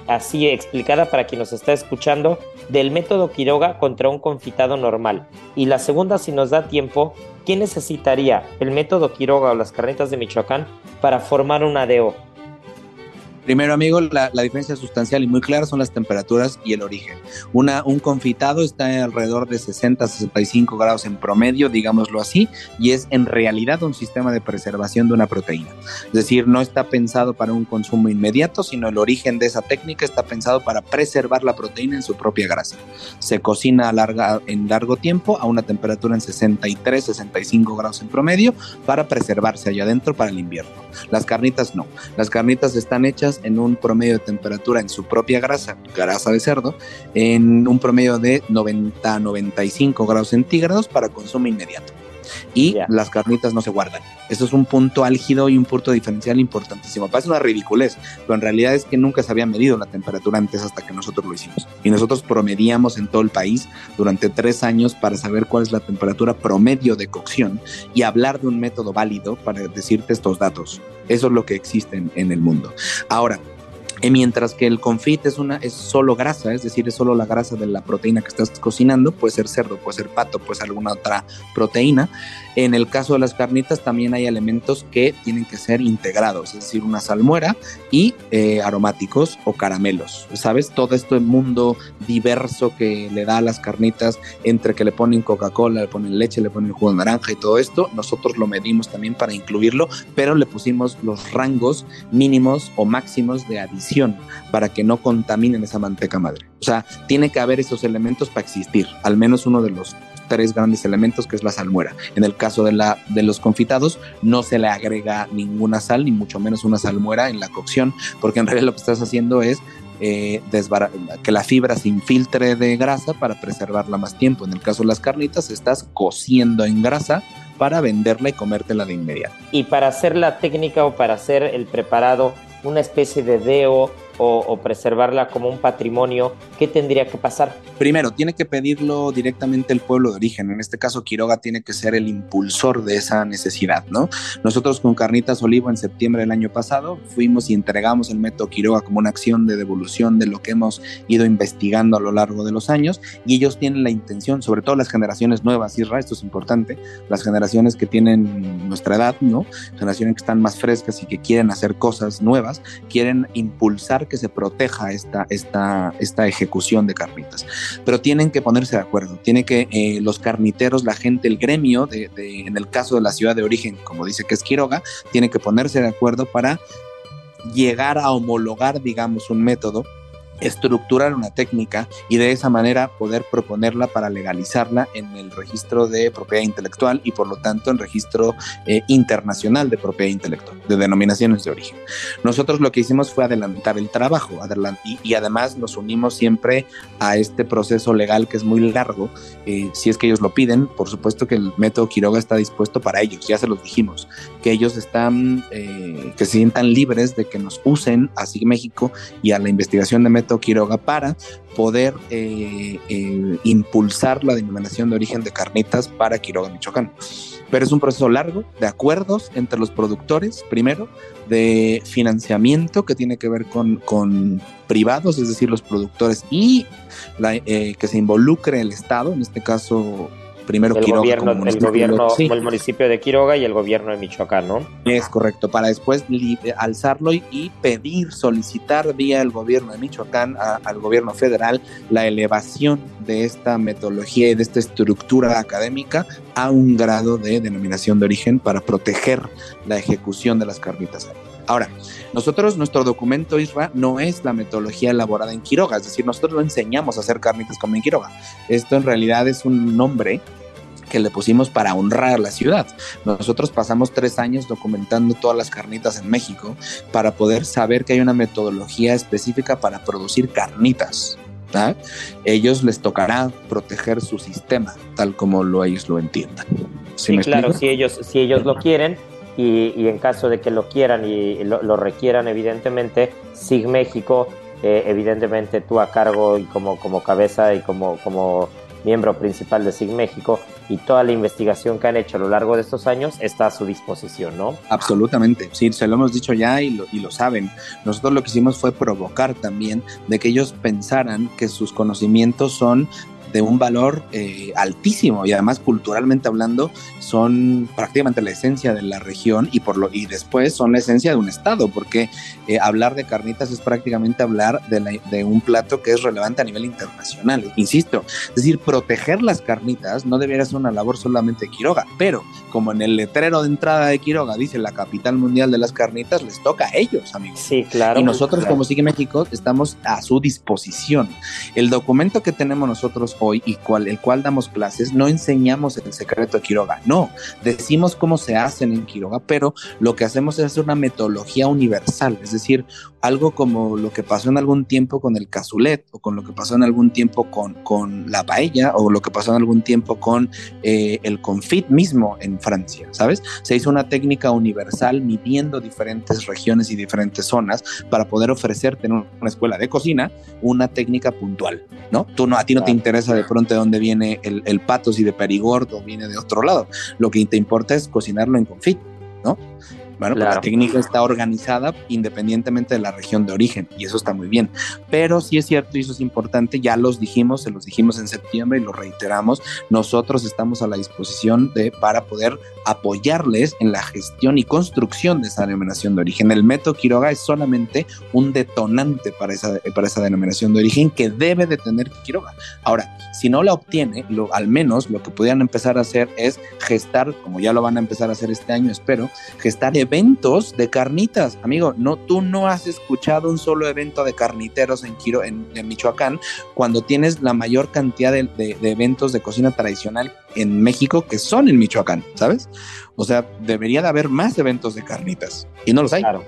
así explicada para quien nos está escuchando, del método Quiroga contra un confitado normal. Y la segunda, si nos da tiempo, ¿quién necesitaría el método Quiroga o las carnetas de Michoacán para formar una DO? Primero, amigo, la, diferencia sustancial y muy clara son las temperaturas y el origen. Una, un confitado está alrededor de 60 65 grados en promedio, digámoslo así, y es en realidad un sistema de preservación de una proteína. Es decir, no está pensado para un consumo inmediato, sino el origen de esa técnica está pensado para preservar la proteína en su propia grasa. Se cocina a larga, en largo tiempo a una temperatura en 63, 65 grados en promedio para preservarse allá adentro para el invierno. Las carnitas no. Las carnitas están hechas en un promedio de temperatura en su propia grasa, grasa de cerdo, en un promedio de 90 95 grados centígrados para consumo inmediato. Y las carnitas no se guardan. Eso es un punto álgido y un punto diferencial importantísimo. Parece una ridiculez, pero en realidad es que nunca se había medido la temperatura antes hasta que nosotros lo hicimos. Y nosotros promediamos en todo el país durante tres años para saber cuál es la temperatura promedio de cocción y hablar de un método válido para decirte estos datos. Eso es lo que existe en, el mundo. Ahora, eh, mientras que el confit es una es solo grasa, es decir, es solo la grasa de la proteína que estás cocinando, puede ser cerdo, puede ser pato, puede ser alguna otra proteína. En el caso de las carnitas también hay elementos que tienen que ser integrados, es decir, una salmuera y eh, aromáticos o caramelos. ¿Sabes? Todo este mundo diverso que le da a las carnitas entre que le ponen Coca-Cola, le ponen leche, le ponen jugo de naranja y todo esto, nosotros lo medimos también para incluirlo, pero le pusimos los rangos mínimos o máximos de adición para que no contaminen esa manteca madre. O sea, tiene que haber esos elementos para existir, al menos uno de los tres grandes elementos que es la salmuera. En el caso de, la, de los confitados no se le agrega ninguna sal, ni mucho menos una salmuera en la cocción, porque en realidad lo que estás haciendo es eh, que la fibra se infiltre de grasa para preservarla más tiempo. En el caso de las carnitas, estás cociendo en grasa para venderla y comértela de inmediato. Y para hacer la técnica o para hacer el preparado, una especie de deo o, preservarla como un patrimonio, ¿qué tendría que pasar? Primero, tiene que pedirlo directamente el pueblo de origen. En este caso, Quiroga tiene que ser el impulsor de esa necesidad, ¿no? Nosotros con Carnitas Olivo en septiembre del año pasado fuimos y entregamos el método Quiroga como una acción de devolución de lo que hemos ido investigando a lo largo de los años y ellos tienen la intención, sobre todo las generaciones nuevas, Isra, esto es importante, las generaciones que tienen nuestra edad, ¿no? Generaciones que están más frescas y que quieren hacer cosas nuevas, quieren impulsar que se proteja esta, esta, esta ejecución de carnitas. Pero tienen que ponerse de acuerdo, tiene que eh, los carniteros, la gente, el gremio, de, en el caso de la ciudad de origen, como dice que es Quiroga, tiene que ponerse de acuerdo para llegar a homologar, digamos, un método estructurar una técnica y de esa manera poder proponerla para legalizarla en el registro de propiedad intelectual y por lo tanto en registro eh, internacional de propiedad intelectual, de denominaciones de origen. Nosotros lo que hicimos fue adelantar el trabajo y, y además nos unimos siempre a este proceso legal que es muy largo. Eh, si es que ellos lo piden, por supuesto que el método Quiroga está dispuesto para ellos, ya se los dijimos, que ellos están, eh, que se sientan libres de que nos usen a SIG México y a la investigación de método Quiroga para poder eh, eh, impulsar la denominación de origen de carnitas para Quiroga, Michoacán. Pero es un proceso largo de acuerdos entre los productores, primero, de financiamiento que tiene que ver con, con privados, es decir, los productores, y eh, que se involucre el Estado, en este caso primero el Quiroga gobierno, el gobierno el municipio de Quiroga y el gobierno de Michoacán, ¿no? Es correcto, para después alzarlo y, pedir, solicitar vía el gobierno de Michoacán al gobierno federal la elevación de esta metodología y de esta estructura académica a un grado de denominación de origen para proteger la ejecución de las carnitas. Ahora, nosotros, nuestro documento ISRA no es la metodología elaborada en Quiroga, es decir, nosotros no enseñamos a hacer carnitas como en Quiroga. Esto en realidad es un nombre que le pusimos para honrar la ciudad. Nosotros pasamos tres años documentando todas las carnitas en México para poder saber que hay una metodología específica para producir carnitas. Ellos les tocará proteger su sistema, tal como lo, ellos lo entiendan. ¿Sí, claro, si ellos, si ellos lo quieren, y, en caso de que lo quieran y lo, requieran, evidentemente, SIG México, eh, evidentemente tú a cargo y como, como cabeza y como, como miembro principal de SIG México y toda la investigación que han hecho a lo largo de estos años está a su disposición, ¿no? Absolutamente, sí, se lo hemos dicho ya y lo, y lo saben. Nosotros lo que hicimos fue provocar también de que ellos pensaran que sus conocimientos son de un valor eh, altísimo y además culturalmente hablando son prácticamente la esencia de la región y por lo y después son la esencia de un estado porque eh, hablar de carnitas es prácticamente hablar de, de, un plato que es relevante a nivel internacional insisto. Es decir proteger las carnitas no debería ser una labor solamente de Quiroga pero como en el letrero de entrada de Quiroga dice la capital mundial de las carnitas les toca a ellos amigos. Sí claro. Y nosotros como Sigue México estamos a su disposición. El documento que tenemos nosotros hoy y cual, el cual damos clases, no enseñamos el secreto de Quiroga, no, decimos cómo se hacen en Quiroga, pero lo que hacemos es una metodología universal, es decir, algo como lo que pasó en algún tiempo con el cazulet o con lo que pasó en algún tiempo con, con la paella o lo que pasó en algún tiempo con eh, el confit mismo en Francia, ¿sabes? Se hizo una técnica universal midiendo diferentes regiones y diferentes zonas para poder ofrecerte en una escuela de cocina una técnica puntual, ¿no? Tú no, a ti no te interesa de pronto de dónde viene el, el pato, si de Perigord o viene de otro lado. Lo que te importa es cocinarlo en confit, ¿no? Bueno, pues la técnica está organizada independientemente de la región de origen y eso está muy bien. Pero sí es cierto y eso es importante, ya los dijimos, se los dijimos en septiembre y lo reiteramos, nosotros estamos a la disposición de para poder apoyarles en la gestión y construcción de esa denominación de origen. El método Quiroga es solamente un detonante para esa, para esa denominación de origen que debe de tener Quiroga. Ahora, si no la obtiene, lo, al menos lo que podrían empezar a hacer es gestar, como ya lo van a empezar a hacer este año, espero, gestar eventos de carnitas. Amigo, no, tú no has escuchado un solo evento de carniteros en, Quiro, en, Michoacán cuando tienes la mayor cantidad de, eventos de cocina tradicional en México que son en Michoacán, ¿sabes? O sea, debería de haber más eventos de carnitas y no los hay. Claro.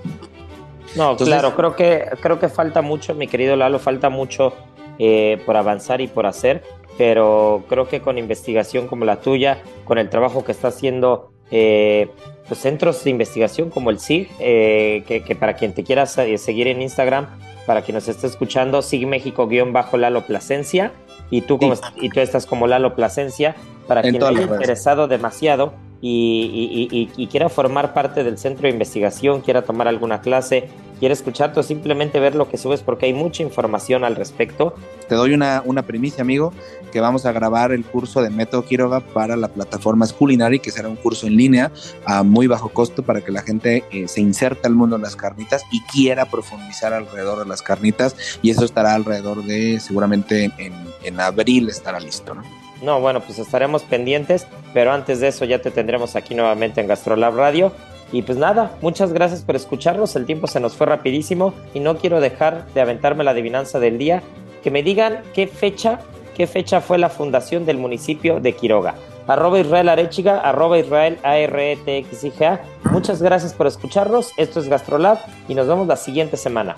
No, claro, creo que, creo que falta mucho, mi querido Lalo, falta mucho eh, por avanzar y por hacer, pero creo que con investigación como la tuya, con el trabajo que está haciendo eh, pues centros de investigación como el SIG, eh, que, para quien te quiera seguir en Instagram, para quien nos esté escuchando, sigue México-Lalo Plasencia. Y tú, como, y tú estás como Lalo Plasencia, para quien haya interesado demasiado y, y, quiera formar parte del centro de investigación, quiera tomar alguna clase, quiera escucharte o simplemente ver lo que subes porque hay mucha información al respecto. Te doy una, una primicia, amigo, que vamos a grabar el curso de Método Quiroga para la plataforma Culinary, que será un curso en línea a muy bajo costo para que la gente eh, se inserte al mundo de las carnitas y quiera profundizar alrededor de las carnitas y eso estará alrededor de seguramente en, en abril estará listo, ¿no? No, bueno, pues estaremos pendientes, pero antes de eso ya te tendremos aquí nuevamente en Gastrolab Radio. Y pues nada, muchas gracias por escucharnos, el tiempo se nos fue rapidísimo y no quiero dejar de aventarme la adivinanza del día, que me digan qué fecha, qué fecha fue la fundación del municipio de Quiroga. Arroba Israel Arechiga, arroba Israel A R E. Muchas gracias por escucharnos, esto es Gastrolab y nos vemos la siguiente semana.